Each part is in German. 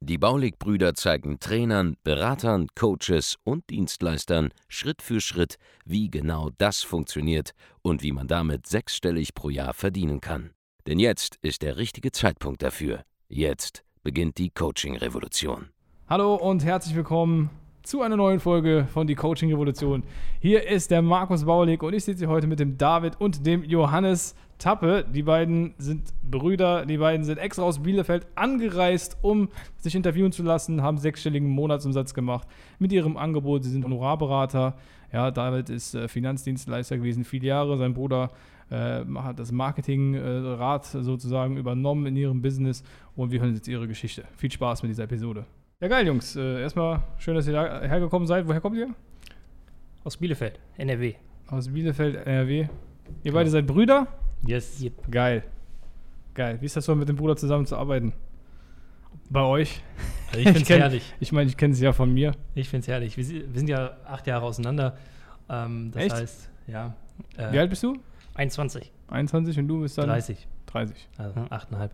Die Baulig-Brüder zeigen Trainern, Beratern, Coaches und Dienstleistern Schritt für Schritt, wie genau das funktioniert und wie man damit sechsstellig pro Jahr verdienen kann. Denn jetzt ist der richtige Zeitpunkt dafür. Jetzt beginnt die Coaching-Revolution. Hallo und herzlich willkommen zu einer neuen Folge von Die Coaching Revolution. Hier ist der Markus Baulig und ich sitze hier heute mit dem David und dem Johannes Tappe. Die beiden sind Brüder, die beiden sind extra aus Bielefeld angereist, um sich interviewen zu lassen, haben sechsstelligen Monatsumsatz gemacht mit ihrem Angebot. Sie sind Honorarberater. Ja, David ist äh, Finanzdienstleister gewesen, viele Jahre. Sein Bruder äh, hat das Marketingrad äh, sozusagen übernommen in ihrem Business und wir hören jetzt ihre Geschichte. Viel Spaß mit dieser Episode. Ja, geil, Jungs. Äh, erstmal schön, dass ihr da hergekommen seid. Woher kommt ihr? Aus Bielefeld, NRW. Aus Bielefeld, NRW. Ihr beide seid Brüder? Yes. Yep. Geil. Geil. Wie ist das so, mit dem Bruder zusammenzuarbeiten? Bei euch? Also ich finde es herrlich. Ich meine, ich kenne es ja von mir. Ich finde es herrlich. Wir, wir, sind ja acht Jahre auseinander. Ähm, das Echt? heißt, ja. Äh, Wie alt bist du? 21. 21 und du bist dann? 30. 30. Also achteinhalb.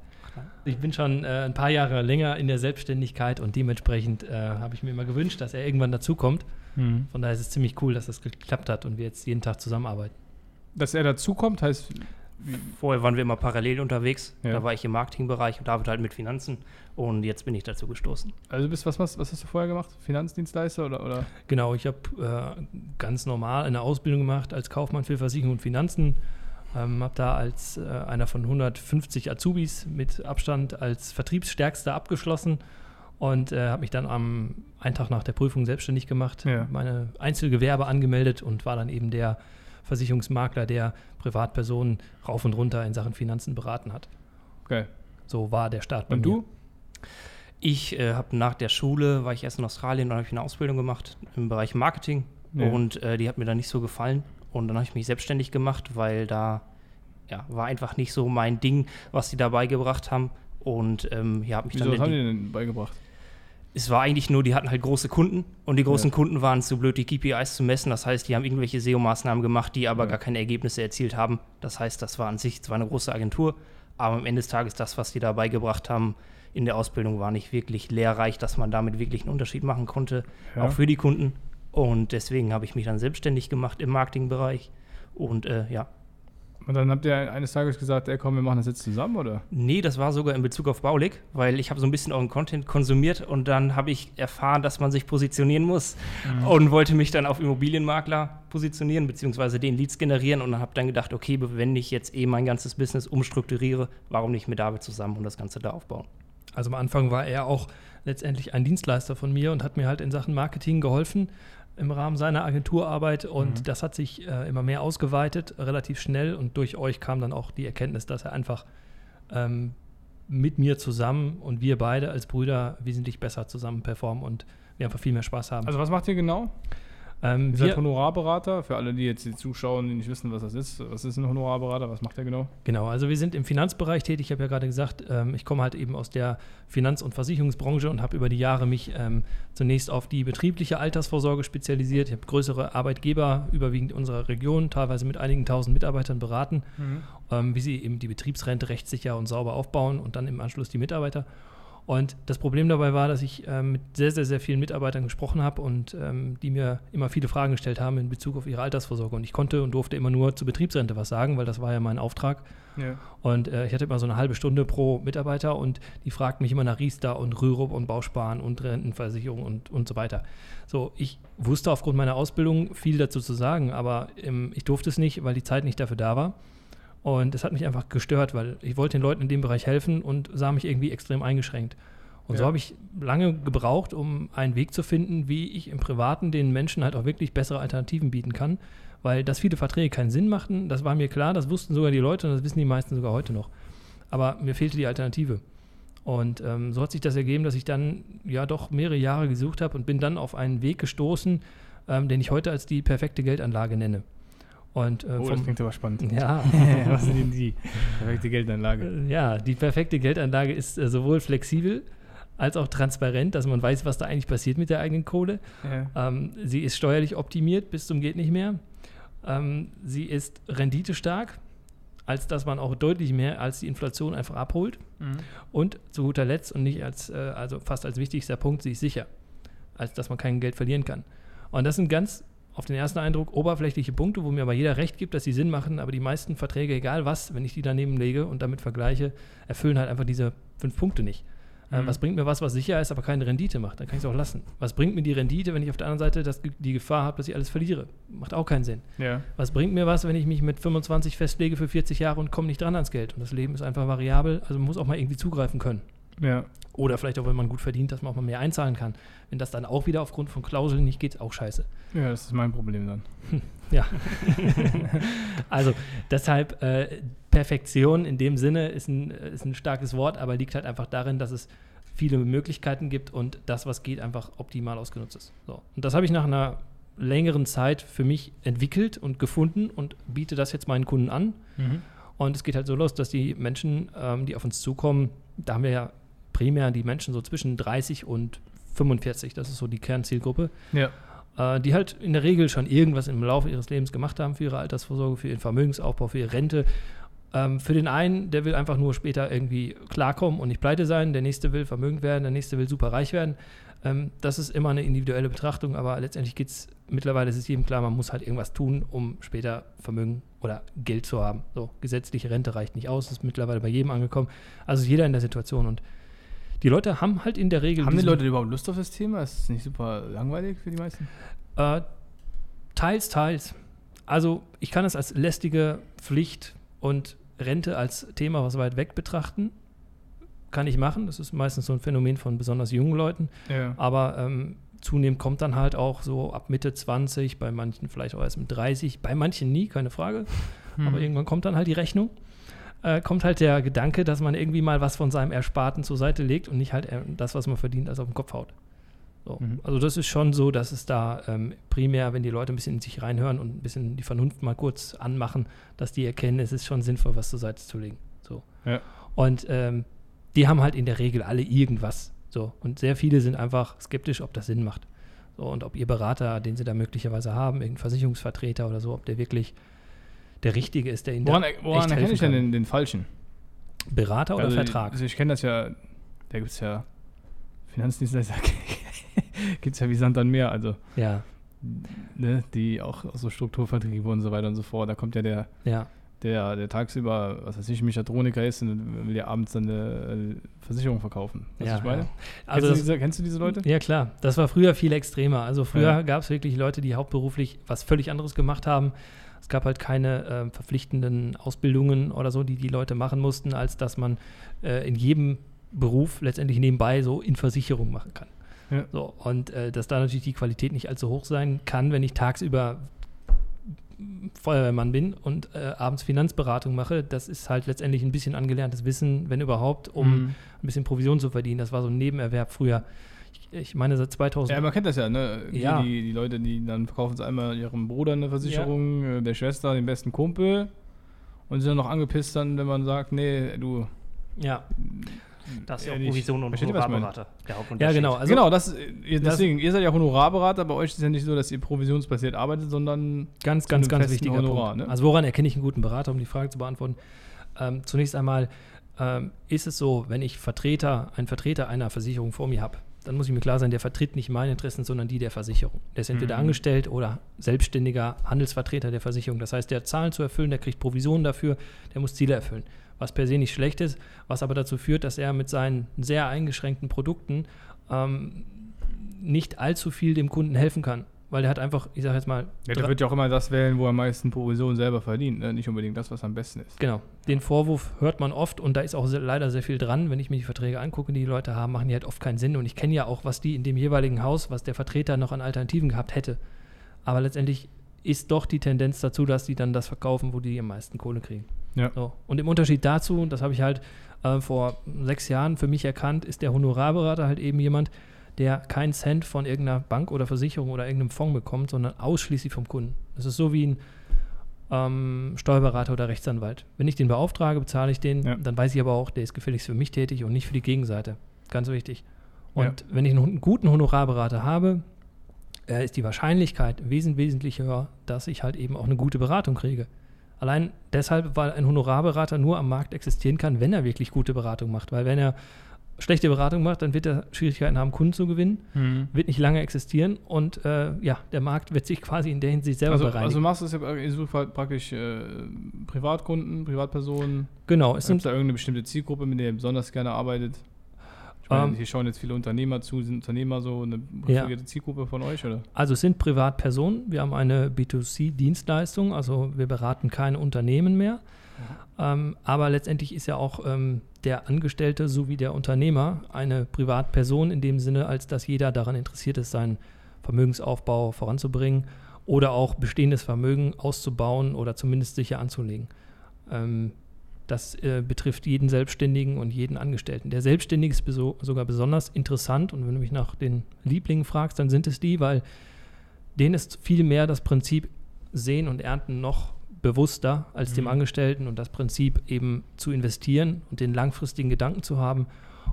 Ich bin schon äh, ein paar Jahre länger in der Selbstständigkeit und dementsprechend äh, habe ich mir immer gewünscht, dass er irgendwann dazukommt. Mhm. Von daher ist es ziemlich cool, dass das geklappt hat und wir jetzt jeden Tag zusammenarbeiten. Dass er dazukommt, heißt. Vorher waren wir immer parallel unterwegs. Ja. Da war ich im Marketingbereich und David halt mit Finanzen. Und jetzt bin ich dazu gestoßen. Also, bist, was, was, was hast du vorher gemacht? Finanzdienstleister oder? oder? Genau, ich habe äh, ganz normal eine Ausbildung gemacht als Kaufmann für Versicherung und Finanzen. Ähm, habe da als äh, einer von 150 Azubis mit Abstand als Vertriebsstärkster abgeschlossen und äh, habe mich dann am einen Tag nach der Prüfung selbstständig gemacht, Ja. meine Einzelgewerbe angemeldet und war dann eben der Versicherungsmakler, der Privatpersonen rauf und runter in Sachen Finanzen beraten hat. Geil. So war der Start bei Und mir. du? Ich äh, habe nach der Schule, war ich erst in Australien, dann habe ich eine Ausbildung gemacht im Bereich Marketing Ja. und äh, die hat mir dann nicht so gefallen und dann habe ich mich selbstständig gemacht, weil da ja, war einfach nicht so mein Ding, was die da beigebracht haben und ähm, ja, habe mich Wieso dann was haben die, denn beigebracht? Es war eigentlich nur, die hatten halt große Kunden und die großen Ja. Kunden waren zu blöd, die KPIs zu messen. Das heißt, die haben irgendwelche SEO-Maßnahmen gemacht, die aber Ja. gar keine Ergebnisse erzielt haben. Das heißt, das war an sich zwar eine große Agentur, aber am Ende des Tages das, was die da beigebracht haben in der Ausbildung, war nicht wirklich lehrreich, dass man damit wirklich einen Unterschied machen konnte, Ja. auch für die Kunden. Und deswegen habe ich mich dann selbstständig gemacht im Marketingbereich. Und äh, ja, Und dann habt ihr eines Tages gesagt, ey komm, wir machen das jetzt zusammen, oder? Nee, das war sogar in Bezug auf Baulig, weil ich habe so ein bisschen euren Content konsumiert und dann habe ich erfahren, dass man sich positionieren muss und wollte mich dann auf Immobilienmakler positionieren, beziehungsweise den Leads generieren und habe dann gedacht, okay, wenn ich jetzt eh mein ganzes Business umstrukturiere, warum nicht mit David zusammen und das Ganze da aufbauen? Also am Anfang war er auch letztendlich ein Dienstleister von mir und hat mir halt in Sachen Marketing geholfen im Rahmen seiner Agenturarbeit und Mhm. das hat sich äh, immer mehr ausgeweitet, relativ schnell und durch euch kam dann auch die Erkenntnis, dass er einfach ähm, mit mir zusammen und wir beide als Brüder wesentlich besser zusammen performen und wir einfach viel mehr Spaß haben. Also, was macht ihr genau? Ähm, Ihr seid Honorarberater. Für alle, die jetzt hier zuschauen, die nicht wissen, was das ist. Was ist ein Honorarberater? Was macht er genau? genau, also wir sind im Finanzbereich tätig. Ich habe ja gerade gesagt, ähm, ich komme halt eben aus der Finanz- und Versicherungsbranche und habe über die Jahre mich ähm, zunächst auf die betriebliche Altersvorsorge spezialisiert. Ich habe größere Arbeitgeber, überwiegend unserer Region, teilweise mit einigen tausend Mitarbeitern beraten. ähm, wie sie eben die Betriebsrente rechtssicher und sauber aufbauen und dann im Anschluss die Mitarbeiter. Und das Problem dabei war, dass ich ähm, mit sehr, sehr, sehr vielen Mitarbeitern gesprochen habe und ähm, die mir immer viele Fragen gestellt haben in Bezug auf ihre Altersvorsorge. Und ich konnte und durfte immer nur zur Betriebsrente was sagen, weil das war ja mein Auftrag. Ja. Und äh, ich hatte immer so eine halbe Stunde pro Mitarbeiter und die fragten mich immer nach Riester und Rürup und Bausparen und Rentenversicherung und, und so weiter. So, ich wusste aufgrund meiner Ausbildung viel dazu zu sagen, aber ähm, ich durfte es nicht, weil die Zeit nicht dafür da war. Und es hat mich einfach gestört, weil ich wollte den Leuten in dem Bereich helfen und sah mich irgendwie extrem eingeschränkt. Und so Ja. habe ich lange gebraucht, um einen Weg zu finden, wie ich im Privaten den Menschen halt auch wirklich bessere Alternativen bieten kann. Weil dass viele Verträge keinen Sinn machten, das war mir klar, das wussten sogar die Leute und das wissen die meisten sogar heute noch. Aber mir fehlte die Alternative. Und ähm, so hat sich das ergeben, dass ich dann ja doch mehrere Jahre gesucht habe und bin dann auf einen Weg gestoßen, ähm, den ich heute als die perfekte Geldanlage nenne. Und, äh, Oh, das vom, klingt aber spannend. ja, Was sind denn die perfekte Geldanlage? Äh, Ja, die perfekte Geldanlage ist äh, sowohl flexibel als auch transparent, dass man weiß, was da eigentlich passiert mit der eigenen Kohle. Ja. Ähm, sie ist steuerlich optimiert bis zum geht nicht mehr. Ähm, sie ist renditestark, als dass man auch deutlich mehr als die Inflation einfach abholt. Mhm. Und zu guter Letzt und nicht als, äh, also fast als wichtigster Punkt, sie ist sicher, als dass man kein Geld verlieren kann. Und das sind ganz auf den ersten Eindruck oberflächliche Punkte, wo mir aber jeder recht gibt, dass sie Sinn machen, aber die meisten Verträge, egal was, wenn ich die daneben lege und damit vergleiche, erfüllen halt einfach diese fünf Punkte nicht. Äh, Mhm. was bringt mir was, was sicher ist, aber keine Rendite macht? Dann kann ich es auch lassen. Was bringt mir die Rendite, wenn ich auf der anderen Seite das, die Gefahr habe, dass ich alles verliere? Macht auch keinen Sinn. ja. Was bringt mir was, wenn ich mich mit 25 festlege für 40 Jahre und komme nicht dran ans Geld? Und das Leben ist einfach variabel, also man muss auch mal irgendwie zugreifen können. Ja. Oder vielleicht auch, wenn man gut verdient, dass man auch mal mehr einzahlen kann. Wenn das dann auch wieder aufgrund von Klauseln nicht geht, auch scheiße. Ja, das ist mein Problem dann. Ja. also deshalb äh, Perfektion in dem Sinne ist ein, ist ein starkes Wort, aber liegt halt einfach darin, dass es viele Möglichkeiten gibt und das, was geht, einfach optimal ausgenutzt ist. So. Und das habe ich nach einer längeren Zeit für mich entwickelt und gefunden und biete das jetzt meinen Kunden an. Mhm. Und es geht halt so los, dass die Menschen, ähm, die auf uns zukommen, da haben wir ja primär die Menschen so zwischen 30 und 45, das ist so die Kernzielgruppe, Ja. äh, die halt in der Regel schon irgendwas im Laufe ihres Lebens gemacht haben für ihre Altersvorsorge, für ihren Vermögensaufbau, für ihre Rente. Ähm, für den einen, der will einfach nur später irgendwie klarkommen und nicht pleite sein, der nächste will vermögend werden, der nächste will super reich werden. Ähm, das ist immer eine individuelle Betrachtung, aber letztendlich geht es, mittlerweile ist es jedem klar, man muss halt irgendwas tun, um später Vermögen oder Geld zu haben. So, gesetzliche Rente reicht nicht aus, ist mittlerweile bei jedem angekommen. Also jeder in der Situation und die Leute haben halt in der Regel. Haben die Leute überhaupt Lust auf das Thema? Ist es nicht super langweilig für die meisten? Äh, teils, teils. Also ich kann es als lästige Pflicht und Rente als Thema, was weit weg betrachten. Kann ich machen. Das ist meistens so ein Phänomen von besonders jungen Leuten. Ja. Aber ähm, zunehmend kommt dann halt auch so ab Mitte 20, bei manchen vielleicht auch erst mit 30, bei manchen nie, keine Frage. Hm. Aber irgendwann kommt dann halt die Rechnung. Äh, kommt halt der Gedanke, dass man irgendwie mal was von seinem Ersparten zur Seite legt und nicht halt äh, das, was man verdient, als auf den Kopf haut. So. Mhm. Also das ist schon so, dass es da ähm, primär, wenn die Leute ein bisschen in sich reinhören und ein bisschen die Vernunft mal kurz anmachen, dass die erkennen, es ist schon sinnvoll, was zur Seite zu legen. So. Ja. Und ähm, die haben halt in der Regel alle irgendwas. So. Und sehr viele sind einfach skeptisch, ob das Sinn macht. So, und ob ihr Berater, den sie da möglicherweise haben, irgendein Versicherungsvertreter oder so, ob der wirklich der Richtige ist, der ihnen Woran, da woran erkenne ich denn den, den Falschen? Berater oder Also, Vertrag? Also ich kenne das ja, da gibt es ja Finanzdienstleister, gibt es ja wie Sand an Meer, also ja, ne, die auch aus so Strukturvertriebe und so weiter und so fort. Da kommt ja der, ja, der, der tagsüber, was weiß ich, Mechatroniker ist und will ja abends dann eine äh, Versicherung verkaufen. Weißt du, ja, was ich meine? ja. Also kennst, du diese, kennst du diese Leute? Ja, klar. Das war früher viel extremer. Also früher Ja. gab es wirklich Leute, die hauptberuflich was völlig anderes gemacht haben. Es gab halt keine äh, verpflichtenden Ausbildungen oder so, die die Leute machen mussten, als dass man äh, in jedem Beruf letztendlich nebenbei so in Versicherung machen kann. Ja. So, und äh, dass da natürlich die Qualität nicht allzu hoch sein kann, wenn ich tagsüber Feuerwehrmann bin und äh, abends Finanzberatung mache, das ist halt letztendlich ein bisschen angelerntes Wissen, wenn überhaupt, um Mhm. ein bisschen Provision zu verdienen. Das war so ein Nebenerwerb früher. Ich, meine, seit 2000. Ja, man kennt das ja, ne? Die, Ja. Die, die Leute, die dann verkaufen es einmal ihrem Bruder eine Versicherung, äh, der Schwester, den besten Kumpel und sind dann noch angepisst dann, wenn man sagt, nee, du. ja. Das ist ja Ja, auch. Provision und Versteht? Honorarberater. Der ja, genau. Also, genau, das, äh, ihr, das- deswegen, ihr seid ja Honorarberater, bei euch ist es ja nicht so, dass ihr provisionsbasiert arbeitet, sondern Ganz, ganz, ganz wichtiger Honorar, Punkt. ne? Also woran erkenne ich einen guten Berater, um die Frage zu beantworten? Ähm, zunächst einmal ähm, ist es so, wenn ich Vertreter, einen Vertreter einer Versicherung vor mir habe, dann muss ich mir klar sein, der vertritt nicht meine Interessen, sondern die der Versicherung. Der ist entweder Mhm. angestellt oder selbstständiger Handelsvertreter der Versicherung. Das heißt, der hat Zahlen zu erfüllen, der kriegt Provisionen dafür, der muss Ziele erfüllen. Was per se nicht schlecht ist, was aber dazu führt, dass er mit seinen sehr eingeschränkten Produkten ähm, nicht allzu viel dem Kunden helfen kann. Weil der hat einfach, ich sage jetzt mal, ja, der wird ja auch immer das wählen, wo er am meisten Provision selber verdient, ne? nicht unbedingt das, was am besten ist. Genau. Den Vorwurf hört man oft und da ist auch sehr, leider sehr viel dran. Wenn ich mir die Verträge angucke, die die Leute haben, machen die halt oft keinen Sinn. Und ich kenne ja auch, was die in dem jeweiligen Haus, was der Vertreter noch an Alternativen gehabt hätte. Aber letztendlich ist doch die Tendenz dazu, dass die dann das verkaufen, wo die am meisten Kohle kriegen. Ja. So. Und im Unterschied dazu, und das habe ich halt äh, vor sechs Jahren für mich erkannt, ist der Honorarberater halt eben jemand, der keinen Cent von irgendeiner Bank oder Versicherung oder irgendeinem Fonds bekommt, sondern ausschließlich vom Kunden. Das ist so wie ein ähm, Steuerberater oder Rechtsanwalt. Wenn ich den beauftrage, bezahle ich den, Ja. dann weiß ich aber auch, der ist gefälligst für mich tätig und nicht für die Gegenseite. Ganz wichtig. Und Ja. wenn ich einen guten Honorarberater habe, äh, ist die Wahrscheinlichkeit wesentlich, wesentlich höher, dass ich halt eben auch eine gute Beratung kriege. Allein deshalb, weil ein Honorarberater nur am Markt existieren kann, wenn er wirklich gute Beratung macht. Weil wenn er schlechte Beratung macht, dann wird er Schwierigkeiten haben, Kunden zu gewinnen, Mhm. wird nicht lange existieren und äh, ja, der Markt wird sich quasi in der Hinsicht selber Also, bereinigen. also machst du es ja, halt praktisch äh, Privatkunden, Privatpersonen. genau, es Gibt da irgendeine bestimmte Zielgruppe, mit der ihr besonders gerne arbeitet? Ich meine, Ähm, hier schauen jetzt viele Unternehmer zu. Sind Unternehmer so eine Ja. präferierte Zielgruppe von euch, oder? Also es sind Privatpersonen. Wir haben eine B2C-Dienstleistung, also wir beraten keine Unternehmen mehr. Ähm, aber letztendlich ist ja auch ähm, der Angestellte sowie der Unternehmer eine Privatperson in dem Sinne, als dass jeder daran interessiert ist, seinen Vermögensaufbau voranzubringen oder auch bestehendes Vermögen auszubauen oder zumindest sicher anzulegen. Ähm, das äh, betrifft jeden Selbstständigen und jeden Angestellten. Der Selbstständige ist beso sogar besonders interessant und wenn du mich nach den Lieblingen fragst, dann sind es die, weil denen ist viel mehr das Prinzip Sehen und Ernten noch bewusster als dem Mhm. Angestellten und das Prinzip eben zu investieren und den langfristigen Gedanken zu haben.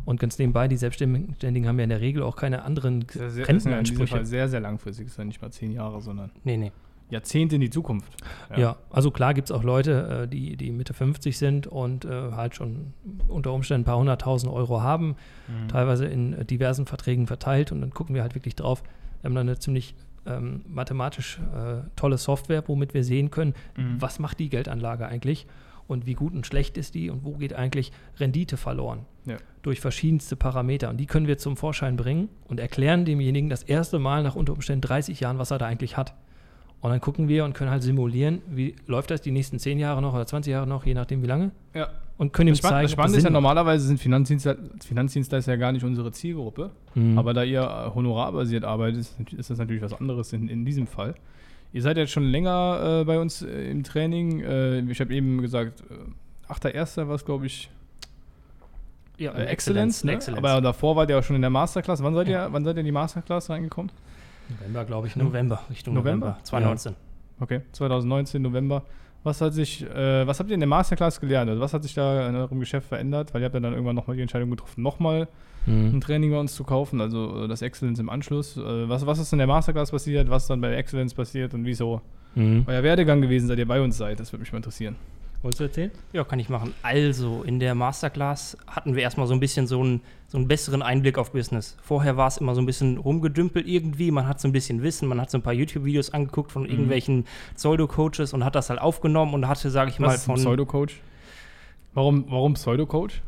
Und ganz nebenbei, die Selbstständigen haben ja in der Regel auch keine anderen ja sehr, das ist ja Rentenansprüche. sehr, sehr langfristig. Das ist ja nicht mal zehn Jahre, sondern Nee, nee. Jahrzehnte in die Zukunft. Ja. also klar gibt es auch Leute, äh, die, die Mitte 50 sind und äh, halt schon unter Umständen ein paar hunderttausend Euro haben, Mhm. teilweise in äh, diversen Verträgen verteilt und dann gucken wir halt wirklich drauf. Wir haben da eine ziemlich ähm, mathematisch äh, tolle Software, womit wir sehen können, Mhm. was macht die Geldanlage eigentlich und wie gut und schlecht ist die und wo geht eigentlich Rendite verloren. Ja. Durch verschiedenste Parameter. Und die können wir zum Vorschein bringen und erklären demjenigen das erste Mal nach unter Umständen 30 Jahren, was er da eigentlich hat. Und dann gucken wir und können halt simulieren, wie läuft das die nächsten 10 Jahre noch oder 20 Jahre noch, je nachdem wie lange. Ja. Und können ihm Das, Spann zeigen, das Spannende ist ja normalerweise sind Finanzdienstleister, Finanzdienstleister ja gar nicht unsere Zielgruppe. Mhm. Aber da ihr honorarbasiert arbeitet, ist- das natürlich was anderes in, in diesem Fall. Ihr seid jetzt schon länger äh, bei uns äh, im Training. Äh, ich habe eben gesagt, äh, 8.1. war es, glaube ich, Ja, äh, Excellence. Ne? Excellence. Aber davor wart ihr auch schon in der Masterclass. Wann seid, ihr, wann seid ihr in die Masterclass reingekommen? November, glaube ich. November, Richtung November? November, 2019. Okay, 2019, November. Was hat sich, äh, was habt ihr in der Masterclass gelernt? Also was hat sich da in eurem Geschäft verändert? Weil ihr habt ja dann irgendwann nochmal die Entscheidung getroffen, nochmal Mhm. ein Training bei uns zu kaufen, also äh, das Excellence im Anschluss. Äh, was, was ist in der Masterclass passiert? Was dann bei Excellence passiert und wieso Mhm. euer Werdegang gewesen, seit ihr bei uns seid? Das würde mich mal interessieren. Wolltest du erzählen? Ja, kann ich machen. Also, in der Masterclass hatten wir erstmal so ein bisschen so einen, so einen besseren Einblick auf Business. Vorher war es immer so ein bisschen rumgedümpelt irgendwie. Man hat so ein bisschen Wissen, man hat so ein paar YouTube-Videos angeguckt von irgendwelchen Pseudo-Coaches und hat das halt aufgenommen und hatte, sage ich mal, Was ein von. Pseudo-Coach? Warum, warum Pseudo-Coach?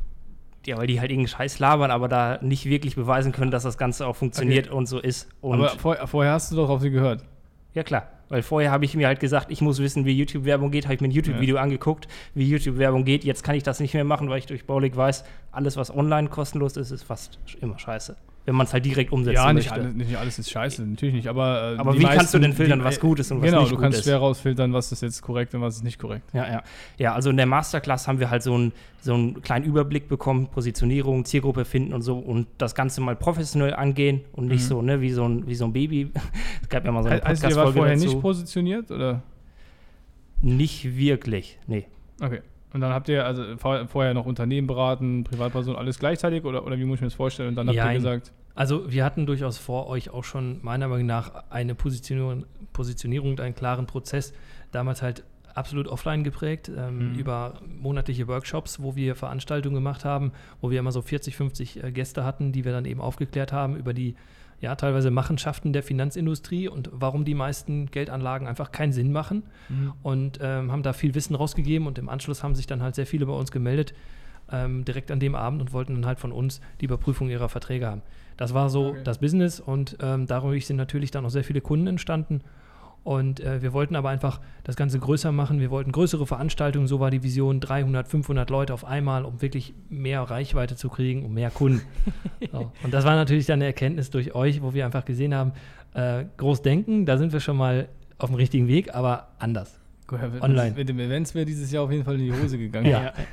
Ja, weil die halt irgendeinen Scheiß labern, aber da nicht wirklich beweisen können, dass das Ganze auch funktioniert und so ist. Und Aber vor, vorher hast du doch auf sie gehört. Ja, klar. Weil vorher habe ich mir halt gesagt, ich muss wissen, wie YouTube-Werbung geht. Habe ich mir ein YouTube-Video angeguckt, wie YouTube-Werbung geht. Jetzt kann ich das nicht mehr machen, weil ich durch Baulig weiß, alles, was online kostenlos ist, ist fast immer scheiße. Wenn man es halt direkt umsetzen Ja, nicht, möchte. alles- nicht alles ist scheiße, natürlich nicht. Aber, äh, Aber wie kannst du meisten- denn filtern, die- was gut ist und was genau, nicht du gut kannst ist? schwer rausfiltern, was ist jetzt korrekt und was ist nicht korrekt. Ja, ja. Ja, also in der Masterclass haben wir halt so, ein, so einen kleinen Überblick bekommen, Positionierung, Zielgruppe finden und so und das Ganze mal professionell angehen und nicht Mhm. so, ne, wie so ein, wie so ein Baby. es gab ja mal so eine He- heißt, ihr Podcast-Folge vorher dazu. nicht positioniert, oder? nicht wirklich, nee. Okay. Und dann habt ihr also vor, vorher noch Unternehmen beraten, Privatpersonen, alles gleichzeitig oder, oder wie muss ich mir das vorstellen? Und dann habt ihr Jein. gesagt, Also wir hatten durchaus vor euch auch schon meiner Meinung nach eine Positionierung, Positionierung und einen klaren Prozess. Damals halt absolut offline geprägt, ähm, Mhm. über monatliche Workshops, wo wir Veranstaltungen gemacht haben, wo wir immer so 40, 50 äh, Gäste hatten, die wir dann eben aufgeklärt haben über die ja, teilweise Machenschaften der Finanzindustrie und warum die meisten Geldanlagen einfach keinen Sinn machen und ähm, haben da viel Wissen rausgegeben und im Anschluss haben sich dann halt sehr viele bei uns gemeldet, ähm, direkt an dem Abend und wollten dann halt von uns die Überprüfung ihrer Verträge haben. Das war so Okay. das Business und ähm, dadurch sind natürlich dann auch sehr viele Kunden entstanden. Und äh, wir wollten aber einfach das Ganze größer machen. Wir wollten größere Veranstaltungen, so war die Vision, 300, 500 Leute auf einmal, um wirklich mehr Reichweite zu kriegen, um mehr Kunden. so. Und das war natürlich dann eine Erkenntnis durch euch, wo wir einfach gesehen haben, äh, groß denken, da sind wir schon mal auf dem richtigen Weg, aber anders. Online. Mit dem Events wäre dieses Jahr auf jeden Fall in die Hose gegangen. Ja.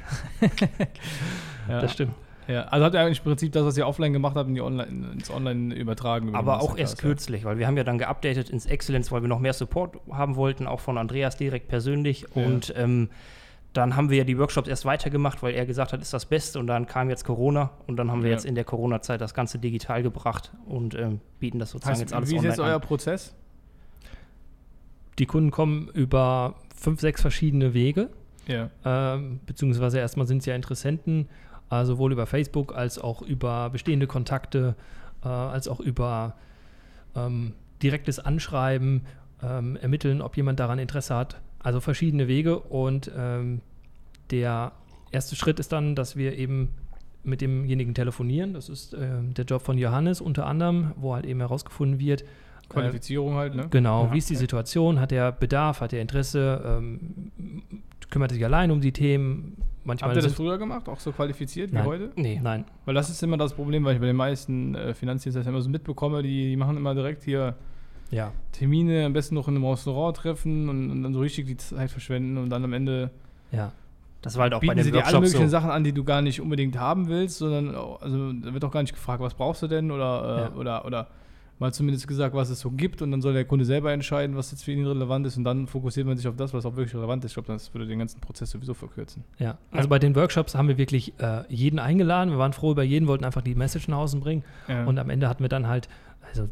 Ja. Das stimmt. Ja, also habt ihr eigentlich im Prinzip das, was ihr offline gemacht habt, in die online, ins Online übertragen. Aber auch erst kürzlich, weil wir haben ja dann geupdatet ins Excellence, weil wir noch mehr Support haben wollten, auch von Andreas direkt persönlich. Ja. Und ähm, dann haben wir ja die Workshops erst weitergemacht, weil er gesagt hat, ist das Beste. Und dann kam jetzt Corona und dann haben wir Ja. jetzt in der Corona-Zeit das Ganze digital gebracht und ähm, bieten das sozusagen Heißt, jetzt alles wie ist jetzt euer an. Prozess? Die Kunden kommen über fünf, sechs verschiedene Wege. Ja. ähm, beziehungsweise erstmal sind es ja Interessenten, äh, sowohl über Facebook als auch über bestehende Kontakte, äh, als auch über ähm, direktes Anschreiben, ähm, ermitteln, ob jemand daran Interesse hat. Also verschiedene Wege und ähm, der erste Schritt ist dann, dass wir eben mit demjenigen telefonieren. Das ist ähm, der Job von Johannes unter anderem, wo halt eben herausgefunden wird, Qualifizierung halt, ne? Genau, Ja, wie ist die. Situation? Hat er Bedarf? Hat er Interesse? Ähm, kümmert er sich allein um die Themen? Manchmal Habt ihr das früher gemacht, auch so qualifiziert wie Nein. heute? Nee. Nein. Weil das ist immer das Problem, weil ich bei den meisten äh, Finanzdienstleistern immer so mitbekomme, die, die machen immer direkt hier Ja. Termine, am besten noch in einem Restaurant treffen und, und dann so richtig die Zeit verschwenden und dann am Ende Ja. Das war halt auch bei den sie dir alle Workshops möglichen so. Sachen an, die du gar nicht unbedingt haben willst, sondern auch- also da wird auch gar nicht gefragt, was brauchst du denn oder, äh, Ja. oder, oder mal zumindest gesagt, was es so gibt und dann soll der Kunde selber entscheiden, was jetzt für ihn relevant ist und dann fokussiert man sich auf das, was auch wirklich relevant ist. Ich glaube, das würde den ganzen Prozess sowieso verkürzen. Ja. Also bei den Workshops haben wir wirklich äh, jeden eingeladen. Wir waren froh über jeden, wollten einfach die Message nach außen bringen. Ja. Und am Ende hatten wir dann halt also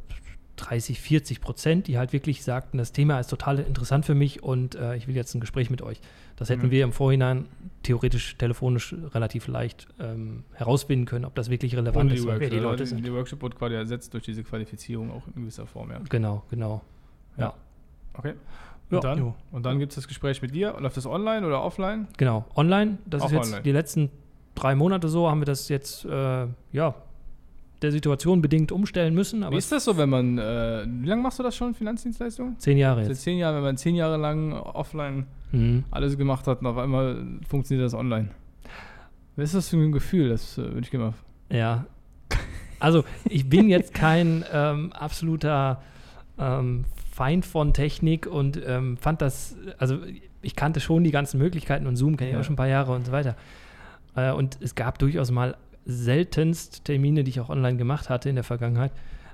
30, 40 Prozent, die halt wirklich sagten, das Thema ist total interessant für mich und äh, ich will jetzt ein Gespräch mit euch. Das hätten Mhm. wir im Vorhinein theoretisch telefonisch relativ leicht ähm, herausfinden können, ob das wirklich relevant ist. Workshop. wer die Leute die, sind. die Workshop wurde quasi ersetzt durch diese Qualifizierung auch in gewisser Form, ja. Genau, genau. Ja. Okay. Ja. Und dann, Jo. und dann gibt es das Gespräch mit dir. Läuft das online oder offline? Genau, online. Das Auch ist jetzt online. die letzten drei Monate so, haben wir das jetzt, äh, ja, der Situation bedingt umstellen müssen. Aber Wie ist das so, wenn man, äh, wie lange machst du das schon, Finanzdienstleistung? zehn Jahre Seit jetzt. zehn Jahren, wenn man zehn Jahre lang offline Mhm. alles gemacht hat und auf einmal funktioniert das online. Was ist das für ein Gefühl? Das äh, würde ich gerne mal. Ja. Also, ich bin jetzt kein ähm, absoluter ähm, Feind von Technik und ähm, fand das, also ich kannte schon die ganzen Möglichkeiten und Zoom kenne ich Ja. auch schon ein paar Jahre und so weiter. Äh, und es gab durchaus mal seltenst Termine, die ich auch online gemacht hatte in der Vergangenheit.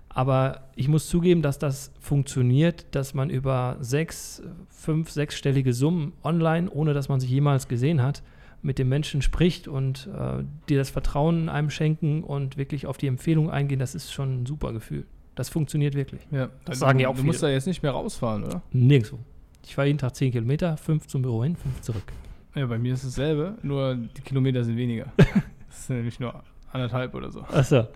Aber ich muss zugeben, dass das funktioniert, dass man über sechs, fünf, sechsstellige Summen online, ohne dass man sich jemals gesehen hat, mit dem Menschen spricht und äh, dir das Vertrauen einem schenken und wirklich auf die Empfehlung eingehen, das ist schon ein super Gefühl. Das funktioniert wirklich. Ja, Das sagen ja auch Du musst viele. da jetzt nicht mehr rausfahren, oder? Nirgendwo. Ich fahre jeden Tag 10 Kilometer, fünf zum Büro hin, fünf zurück. Ja, bei mir ist es dasselbe, nur die Kilometer sind weniger. das sind nämlich nur anderthalb oder so. Achso.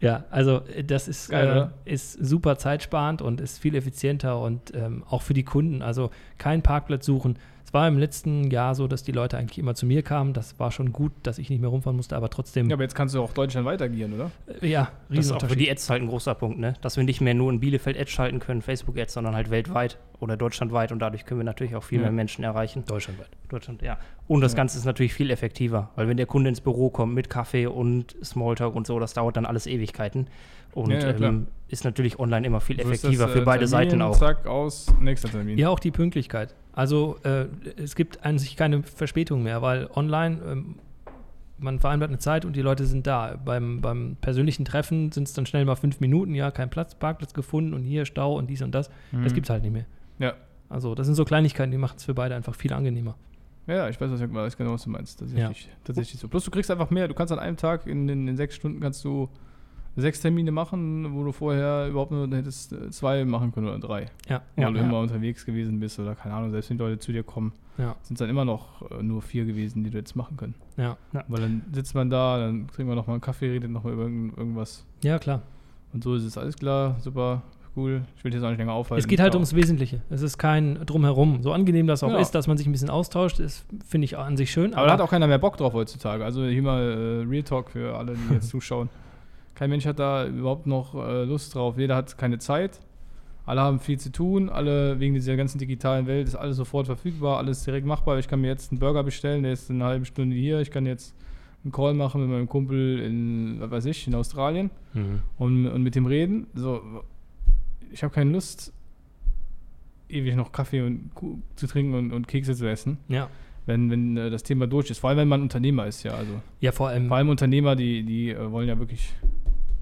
Ja, also äh, das ist, Geil, äh, ist super zeitsparend und ist viel effizienter und ähm, auch für die Kunden. Also kein Parkplatz suchen. Es war im letzten Jahr so, dass die Leute eigentlich immer zu mir kamen. Das war schon gut, dass ich nicht mehr rumfahren musste, aber trotzdem, Ja, aber jetzt kannst du auch Deutschland weitergieren, oder? äh, ja, Das ist auch für die Ads halt ein großer Punkt, ne? Dass wir nicht mehr nur in Bielefeld Ads schalten können, Facebook-Ads, sondern halt weltweit oder deutschlandweit und dadurch können wir natürlich auch viel Ja. mehr Menschen erreichen. Deutschlandweit. Deutschland, ja. Und das Ja. Ganze ist natürlich viel effektiver, weil wenn der Kunde ins Büro kommt mit Kaffee und Smalltalk und so, das dauert dann alles Ewigkeiten. Und Ja, ja, ähm, ist natürlich online immer viel effektiver das, für äh, beide Termin, Seiten auch. Zack, aus, nächster Termin. Ja, auch die Pünktlichkeit. Also äh, es gibt an sich keine Verspätung mehr, weil online ähm, man vereinbart eine Zeit und die Leute sind da. Beim, beim persönlichen Treffen sind es dann schnell mal fünf Minuten, ja, kein Platz, Parkplatz gefunden und hier Stau und dies und das. Das Mhm. gibt es halt nicht mehr. Ja. Also das sind so Kleinigkeiten, die machen es für beide einfach viel angenehmer. Ja, ich weiß, was, ich weiß genau, was du meinst. Tatsächlich, tatsächlich so. Plus du kriegst einfach mehr. Du kannst an einem Tag in den, in sechs Stunden kannst du sechs Termine machen, wo du vorher überhaupt nur hättest äh, zwei machen können oder drei. Ja, Weil ja, du ja, immer unterwegs gewesen bist oder keine Ahnung, selbst wenn die Leute zu dir kommen, ja, sind es dann immer noch äh, nur vier gewesen, die du jetzt machen können. ja. Weil dann sitzt man da, dann trinkt man nochmal einen Kaffee, redet nochmal über irgend, irgendwas. ja, klar. Und so ist es alles klar, super, cool. Ich will jetzt auch nicht länger aufhalten. Es geht halt ums Wesentliche. Es ist kein Drumherum. So angenehm das auch Ja. ist, dass man sich ein bisschen austauscht, ist, finde ich an sich schön. Aber da hat auch keiner mehr Bock drauf heutzutage. Also hier mal äh, Real Talk für alle, die jetzt zuschauen. Kein Mensch hat da überhaupt noch äh, Lust drauf. Jeder hat keine Zeit. Alle haben viel zu tun. Alle wegen dieser ganzen digitalen Welt ist alles sofort verfügbar, alles direkt machbar. Ich kann mir jetzt einen Burger bestellen, der ist in einer halben Stunde hier. Ich kann jetzt einen Call machen mit meinem Kumpel in, was weiß ich, in Australien Mhm. und, und mit dem reden. So, ich habe keine Lust, ewig noch Kaffee und zu trinken und, und Kekse zu essen. Ja, wenn, wenn äh, das Thema durch ist. Vor allem, wenn man Unternehmer ist, ja. Also Ja, vor allem vor allem Unternehmer, die, die äh, wollen ja wirklich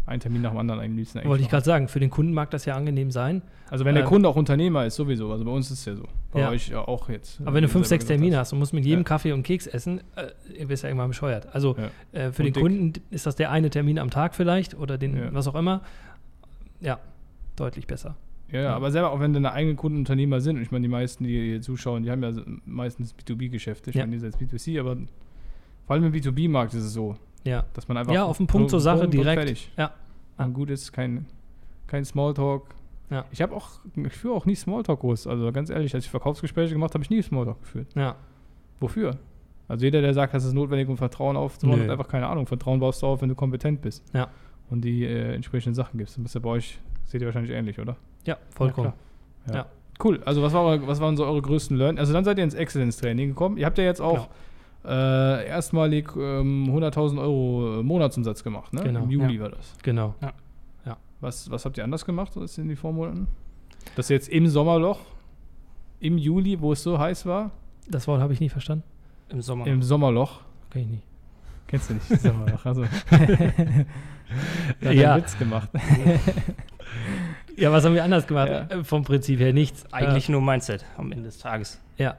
einen Termin nach dem anderen eigentlich wollte ich gerade sagen, für den Kunden mag das ja angenehm sein. Also wenn der ähm, Kunde auch Unternehmer ist, sowieso. Also bei uns ist es ja so. Bei Ja. euch ja auch jetzt. Aber wenn du fünf, sechs Termine hast. und musst mit jedem Ja. Kaffee und Keks essen, äh, ihr bist ja irgendwann bescheuert. Also äh, für Und den dick. Kunden ist das der eine Termin am Tag vielleicht oder den, was auch immer. Ja, deutlich besser. Ja, ja, aber selber auch wenn deine eigenen Kundenunternehmer sind, und ich meine, die meisten, die hier zuschauen, die haben ja meistens B2B-Geschäfte. Ich Ja. meine, die sind jetzt B2C, aber vor allem im B2B-Markt ist es so, Ja, dass man einfach. Ja, auf den Punkt zur Sache und direkt. Fertig. Ja. Und gut ist, kein, kein Smalltalk. Ja. Ich habe auch, ich führe auch nie Smalltalk-Kurs. Also ganz ehrlich, als ich Verkaufsgespräche gemacht habe, habe ich nie Smalltalk geführt. ja. Wofür? Also jeder, der sagt, das ist notwendig, um Vertrauen aufzubauen, Nö. hat einfach keine Ahnung. Vertrauen baust du auf, wenn du kompetent bist. Ja. Und die äh, entsprechenden Sachen gibst. Das ist ja bei euch, seht ihr wahrscheinlich ähnlich, oder? Ja, vollkommen. Ja. Ja. Cool. Also was, war was waren so eure größten Learn? Also dann seid ihr ins Excellence-Training gekommen. Ihr habt ja jetzt auch äh, erstmalig ähm, 100.000 Euro äh, Monatsumsatz gemacht, ne? Genau, Im Juli ja. war das. Genau. Was, was habt ihr anders gemacht als in den Vormonaten? Dass jetzt im Sommerloch, im Juli, wo es so heiß war, Das Wort habe ich nie verstanden. Im Sommer. im Sommerloch, Kenn ich nicht. kennst du nicht, Sommerloch, also. ja, Ja. Witz gemacht. Ja, was haben wir anders gemacht? Ja. Äh, Vom Prinzip her nichts. Eigentlich nur Mindset am Ende des Tages. Äh, ja.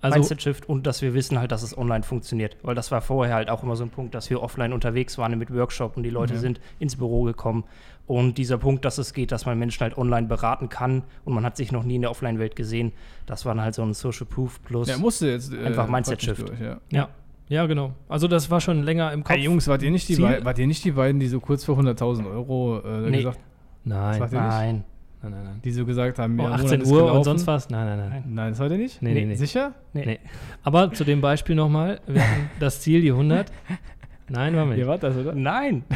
Also, Mindset-Shift und dass wir wissen halt, dass es online funktioniert. Weil das war vorher halt auch immer so ein Punkt, dass wir offline unterwegs waren mit Workshop und die Leute Ja. sind ins Büro gekommen. Und dieser Punkt, dass es geht, dass man Menschen halt online beraten kann und man hat sich noch nie in der Offline-Welt gesehen, das war dann halt so ein Social Proof plus. Ja, musste jetzt. Äh, Einfach Mindset-Shift. Ja. ja. Ja, genau. Also das war schon länger im Kopf. Hey, Jungs, wart ihr, nicht die Ziel- wart ihr nicht die beiden, die so kurz vor 100.000 Euro äh, Nee. gesagt Nein. Nein. Nein, nein, nein. die so gesagt haben, Oh, ja, 18 Monat ist Uhr und sonst was? Nein, nein, nein. Nein, das heute nicht? Nee, nee, nee. Sicher? Nee. Nee. Aber zu dem Beispiel nochmal. Wir hatten das Ziel, die 100. Nein, war Ihr nicht. wart das, oder? Nein.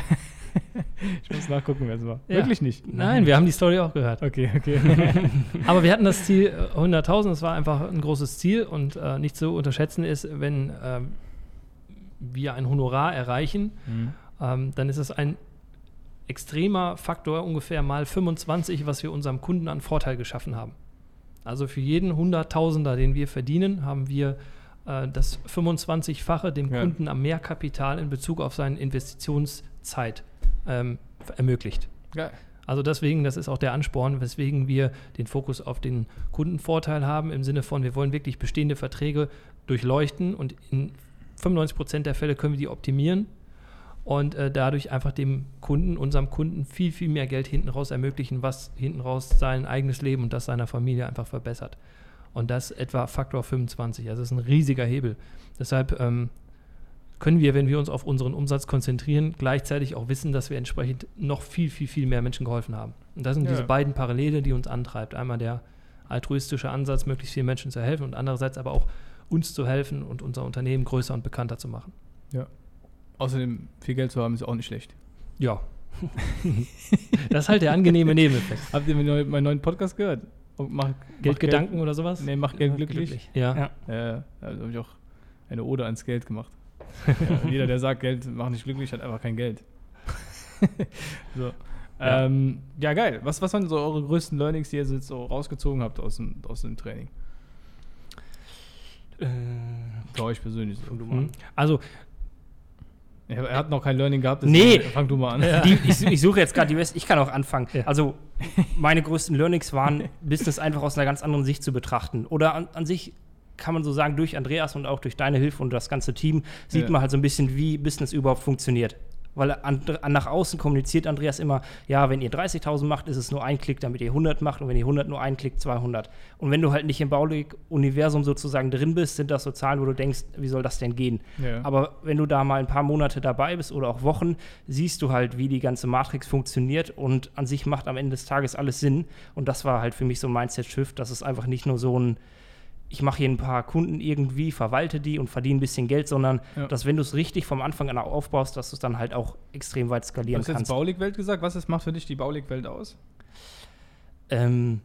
Ich muss nachgucken, wer es war. Ja. Wirklich nicht? Nein, wir haben die Story auch gehört. Okay, okay. Aber wir hatten das Ziel äh, 100.000, das war einfach ein großes Ziel und äh, nicht zu unterschätzen ist, wenn ähm, wir ein Honorar erreichen, Mhm. ähm, dann ist es ein extremer Faktor, ungefähr mal 25, was wir unserem Kunden an Vorteil geschaffen haben. Also für jeden Hunderttausender, den wir verdienen, haben wir äh, das 25-fache dem Ja. Kunden am Mehrkapital in Bezug auf seine Investitionszeit ähm, ermöglicht. Geil. Also deswegen, das ist auch der Ansporn, weswegen wir den Fokus auf den Kundenvorteil haben, im Sinne von, wir wollen wirklich bestehende Verträge durchleuchten und in 95 Prozent der Fälle können wir die optimieren und äh, dadurch einfach dem Kunden, unserem Kunden viel, viel mehr Geld hinten raus ermöglichen, was hinten raus sein eigenes Leben und das seiner Familie einfach verbessert. Und das etwa Faktor 25. Also das ist ein riesiger Hebel. Deshalb ähm, können wir, wenn wir uns auf unseren Umsatz konzentrieren, gleichzeitig auch wissen, dass wir entsprechend noch viel, viel, viel mehr Menschen geholfen haben. Und das sind Ja. diese beiden Parallele, die uns antreibt. Einmal der altruistische Ansatz, möglichst vielen Menschen zu helfen und andererseits aber auch uns zu helfen und unser Unternehmen größer und bekannter zu machen. Außerdem, viel Geld zu haben, ist auch nicht schlecht. Ja. das ist halt der angenehme Nebeneffekt. Habt ihr meinen neuen- Podcast gehört? Mach, Geldgedanken oder sowas? Geld, nee, macht Geld glücklich. Ja. Ja. Ja, da habe ich auch eine Ode ans Geld gemacht. ja, jeder, der sagt, Geld macht nicht glücklich, hat einfach kein Geld. so. Ja. Ähm, ja, geil. Was, was waren so eure größten Learnings, die ihr jetzt so rausgezogen habt aus dem, aus dem Training? Äh, Für euch persönlich. So. an. Also, Er, hat noch kein Learning gehabt, Nee. fang du mal an. Die, ich, ich suche jetzt gerade die besten. Ich kann auch anfangen. Ja. Also, meine größten Learnings waren, Business einfach aus einer ganz anderen Sicht zu betrachten. Oder an, an sich kann man so sagen, durch Andreas und auch durch deine Hilfe und das ganze Team sieht Ja. man halt so ein bisschen, wie Business überhaupt funktioniert. Weil an, an, nach außen kommuniziert Andreas immer, ja, wenn ihr 30.000 macht, ist es nur ein Klick, damit ihr 100 macht und wenn ihr 100 nur ein Klick, 200. Und wenn du halt nicht im Baulig-Universum sozusagen drin bist, sind das so Zahlen, wo du denkst, wie soll das denn gehen? Ja. Aber wenn du da mal ein paar Monate dabei bist oder auch Wochen, siehst du halt, wie die ganze Matrix funktioniert und an sich macht am Ende des Tages alles Sinn. Und das war halt für mich so ein Mindset-Shift, dass es einfach nicht nur so ein, ich mache hier ein paar Kunden irgendwie, verwalte die und verdiene ein bisschen Geld, sondern Ja. dass wenn du es richtig vom Anfang an aufbaust, dass du es dann halt auch extrem weit Du skalieren hast jetzt kannst. Baulig-Welt gesagt. Was ist, macht für dich die Baulig-Welt aus? ähm,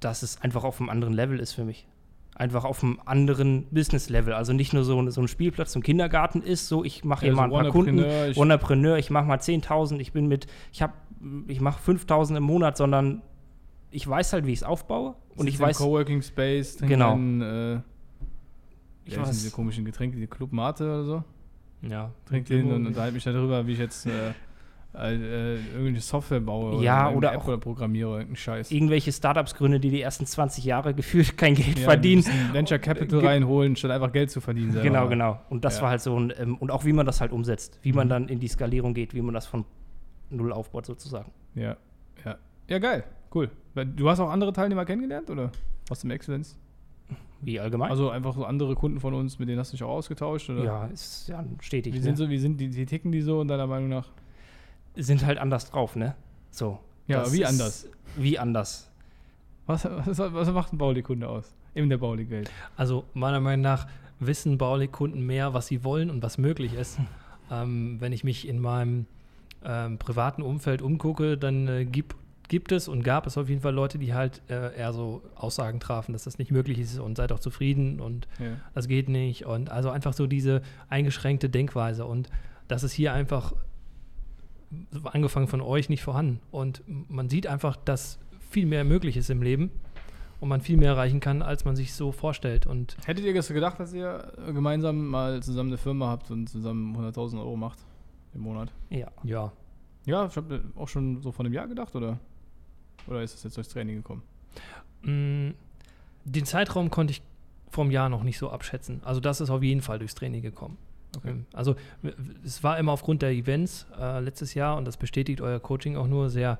dass es einfach auf einem anderen Level ist für mich. Einfach auf einem anderen Business-Level. Also nicht nur so, so ein Spielplatz zum Kindergarten ist, so ich mache hier Also mal ein paar Kunden, ich- Wannapreneur, ich mache mal 10.000, ich bin mit, ich habe, ich mache 5.000 im Monat, sondern ich weiß halt, wie ich es aufbaue und ich weiß, Coworking Space, trinkt Genau. einen, äh, ich weiß nicht, diese komischen Getränke, die Club Mate oder so. Ja. Trink den und unterhalte mich darüber, wie ich jetzt äh, äh, irgendeine Software baue Ja, oder, oder auch- oder programmiere, irgendeinen Scheiß. Irgendwelche Startups gründe, die die ersten 20 Jahre gefühlt kein Geld Ja, verdienen. Venture Capital Ge- reinholen, statt einfach Geld zu verdienen. selber. Genau, genau. Und das Ja. war halt so ein, ähm, und auch wie man das halt umsetzt, wie man Mhm. dann in die Skalierung geht, wie man das von null aufbaut sozusagen. Ja, ja. Ja, geil. Cool. Du hast auch andere Teilnehmer kennengelernt, oder? Aus dem Excellence? Wie allgemein? Also einfach so andere Kunden von uns, mit denen hast du dich auch ausgetauscht, oder? ja, ist ja stetig. Wie ne? sind, so, wie sind die, wie ticken die so in deiner Meinung nach? sind halt anders drauf, ne? So. Ja, wie anders? Wie anders. Was, was, was macht ein Baulig-Kunde aus? In der Baulig-Welt. Also meiner Meinung nach wissen Baulig-Kunden mehr, was sie wollen und was möglich ist. ähm, wenn ich mich in meinem ähm, privaten Umfeld umgucke, dann äh, gibt, gibt es und gab es auf jeden Fall Leute, die halt äh, eher so Aussagen trafen, dass das nicht möglich ist und seid auch zufrieden und Ja. das geht nicht. Und also einfach so diese eingeschränkte Denkweise. Und das ist hier einfach, angefangen von euch, nicht vorhanden. Und man sieht einfach, dass viel mehr möglich ist im Leben und man viel mehr erreichen kann, als man sich so vorstellt. Und Hättet ihr gedacht, dass ihr gemeinsam mal zusammen eine Firma habt und zusammen 100.000 Euro macht im Monat? Ja. ja, Ja, ich habe auch schon so von einem Jahr gedacht, oder? Oder ist das jetzt durchs Training gekommen? mh, den Zeitraum konnte ich vom Jahr noch nicht so abschätzen. Also das ist auf jeden Fall durchs Training gekommen. Okay. Ähm, Also es war immer aufgrund der Events äh, letztes Jahr und das bestätigt euer Coaching auch nur sehr,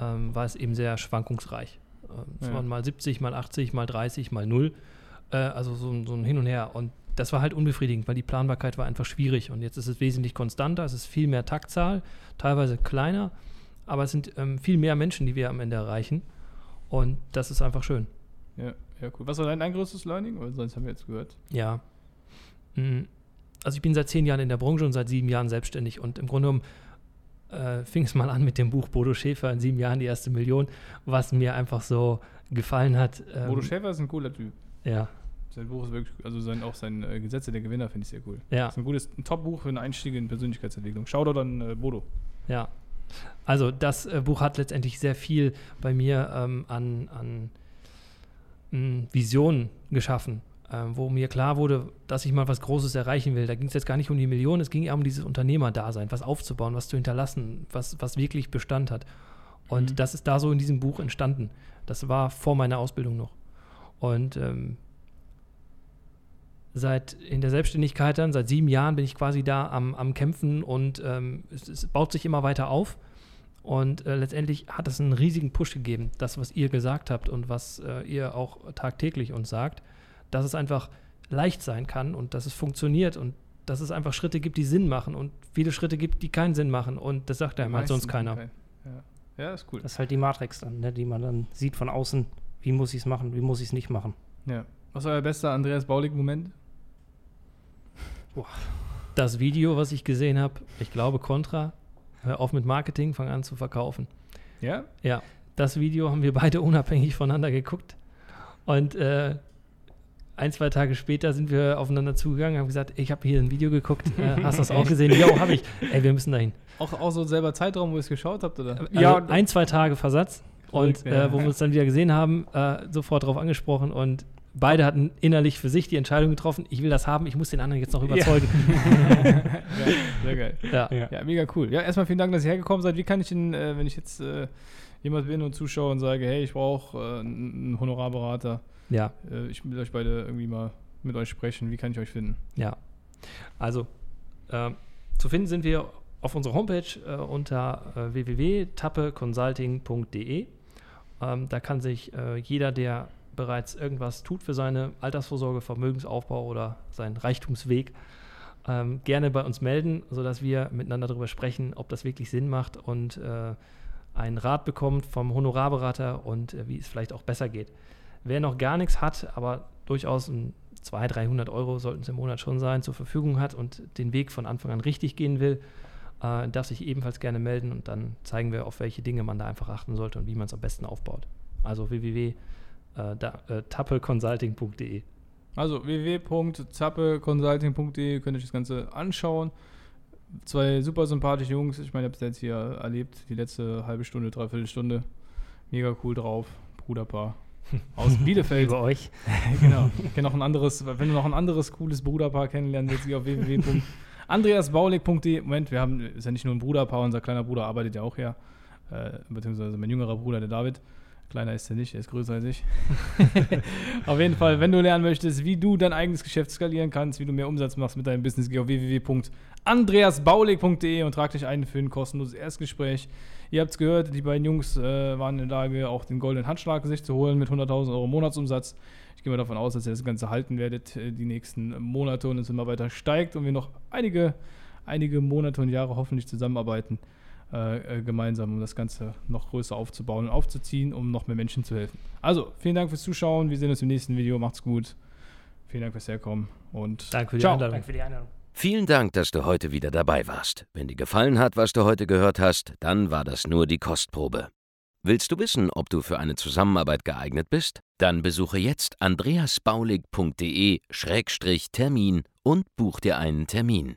ähm, war es eben sehr schwankungsreich. Ähm, es Ja. waren mal 70, mal 80, mal 30, mal 0. Äh, also so, ein- so ein Hin und Her. Und das war halt unbefriedigend, weil die Planbarkeit war einfach schwierig. Und jetzt ist es wesentlich konstanter, es ist viel mehr Taktzahl, teilweise kleiner, aber es sind ähm, viel mehr Menschen, die wir am Ende erreichen. Und das ist einfach schön. Ja, ja, cool. Was war dein, größtes Learning? Weil sonst haben wir jetzt gehört. Ja. Mm, Also ich bin seit zehn Jahren in der Branche und seit sieben Jahren selbstständig und im Grunde genommen äh, fing es mal an mit dem Buch Bodo Schäfer in sieben Jahren die erste Million, was mir einfach so gefallen hat. Ähm, Bodo Schäfer ist ein cooler Typ. Ja, Sein Buch ist wirklich, also sein, auch sein äh, Gesetze der Gewinner finde ich sehr cool. ja, Das ist ein gutes, ein Top-Buch für einen Einstieg in Persönlichkeitsentwicklung. Shoutout an äh, Bodo. ja. Also das äh, Buch hat letztendlich sehr viel bei mir ähm, an, an mh, Visionen geschaffen, ähm, wo mir klar wurde, dass ich mal was Großes erreichen will. Da ging es jetzt gar nicht um die Millionen, es ging eher um dieses Unternehmerdasein, was aufzubauen, was zu hinterlassen, was, was wirklich Bestand hat. Und Mhm. das ist da so in diesem Buch entstanden. Das war vor meiner Ausbildung noch. Und ähm, seit in der Selbstständigkeit dann, seit sieben Jahren bin ich quasi da am, am Kämpfen und ähm, es, es baut sich immer weiter auf. Und äh, letztendlich hat es einen riesigen Push gegeben, das, was ihr gesagt habt und was äh, ihr auch tagtäglich uns sagt, dass es einfach leicht sein kann und dass es funktioniert und dass es einfach Schritte gibt, die Sinn machen und viele Schritte gibt, die keinen Sinn machen. Und das sagt einem halt sonst keiner. kein- Ja. ja, ist cool. Das ist halt die Matrix dann, ne, die man dann sieht von außen. Wie muss ich es machen, wie muss ich es nicht machen? Ja. Was war euer bester Andreas Baulig-Moment? Das Video, was ich gesehen habe, ich glaube Contra, hör auf mit Marketing, fang an zu verkaufen. Ja? Ja, das Video haben wir beide unabhängig voneinander geguckt. Und äh, ein, zwei Tage später sind wir aufeinander zugegangen, haben gesagt, ich habe hier ein Video geguckt, äh, hast du das auch gesehen? Jo, habe ich. Ey, wir müssen dahin. Auch, auch so selber Zeitraum, wo ihr es geschaut habt, oder? Also Ja, ein, zwei Tage Versatz. Und äh, wo wir uns dann wieder gesehen haben, äh, sofort darauf angesprochen und beide hatten innerlich für sich die Entscheidung getroffen, ich will das haben, ich muss den anderen jetzt noch überzeugen. ja, sehr geil. Ja. Ja, mega cool. Ja, erstmal vielen Dank, dass ihr hergekommen seid. Wie kann ich denn, äh, wenn ich jetzt äh, jemand bin und zuschaue und sage, hey, ich brauche äh, einen Honorarberater, ja. äh, ich will euch beide irgendwie mal mit euch sprechen, wie kann ich euch finden? Ja. Also, ähm, zu finden sind wir auf unserer Homepage äh, unter äh, www.tappeconsulting.de. Ähm, da kann sich äh, jeder, der bereits irgendwas tut für seine Altersvorsorge, Vermögensaufbau oder seinen Reichtumsweg, ähm, gerne bei uns melden, sodass wir miteinander darüber sprechen, ob das wirklich Sinn macht und äh, einen Rat bekommt vom Honorarberater und äh, wie es vielleicht auch besser geht. Wer noch gar nichts hat, aber durchaus ein 200, 300 Euro sollten es im Monat schon sein, zur Verfügung hat und den Weg von Anfang an richtig gehen will, äh, darf sich ebenfalls gerne melden und dann zeigen wir, auf welche Dinge man da einfach achten sollte und wie man es am besten aufbaut. Also www.tappelconsulting.de. Also www.zappeconsulting.de könnt ihr euch das Ganze anschauen. Zwei super sympathische Jungs. Ich meine, ich habe es jetzt hier erlebt, die letzte halbe Stunde, dreiviertel Stunde. Mega cool drauf. Bruderpaar. aus Bielefeld. Über euch. genau. Ich kenn noch ein anderes, wenn du noch ein anderes cooles Bruderpaar kennenlernen willst, geh auf www.andreasbaulig.de. Moment, wir haben, ist ja nicht nur ein Bruderpaar, unser kleiner Bruder arbeitet ja auch hier. Äh, beziehungsweise mein jüngerer Bruder, der David. Kleiner ist er nicht, er ist größer als ich. auf jeden Fall, wenn du lernen möchtest, wie du dein eigenes Geschäft skalieren kannst, wie du mehr Umsatz machst mit deinem Business, geh auf www.andreasbaulig.de und trag dich ein für ein kostenloses Erstgespräch. Ihr habt es gehört, die beiden Jungs äh, waren in der Lage, auch den goldenen Handschlag sich zu holen mit 100.000 Euro Monatsumsatz. Ich gehe mal davon aus, dass ihr das Ganze halten werdet äh, die nächsten Monate und es immer weiter steigt und wir noch einige, einige Monate und Jahre hoffentlich zusammenarbeiten äh, gemeinsam, um das Ganze noch größer aufzubauen und aufzuziehen, um noch mehr Menschen zu helfen. Also, vielen Dank fürs Zuschauen. Wir sehen uns im nächsten Video. Macht's gut. Vielen Dank fürs Herkommen und Danke für die ciao. Einladung. Danke für die Einladung. Vielen Dank, dass du heute wieder dabei warst. Wenn dir gefallen hat, was du heute gehört hast, dann war das nur die Kostprobe. Willst du wissen, ob du für eine Zusammenarbeit geeignet bist? Dann besuche jetzt andreasbaulig.de-termin und buch dir einen Termin.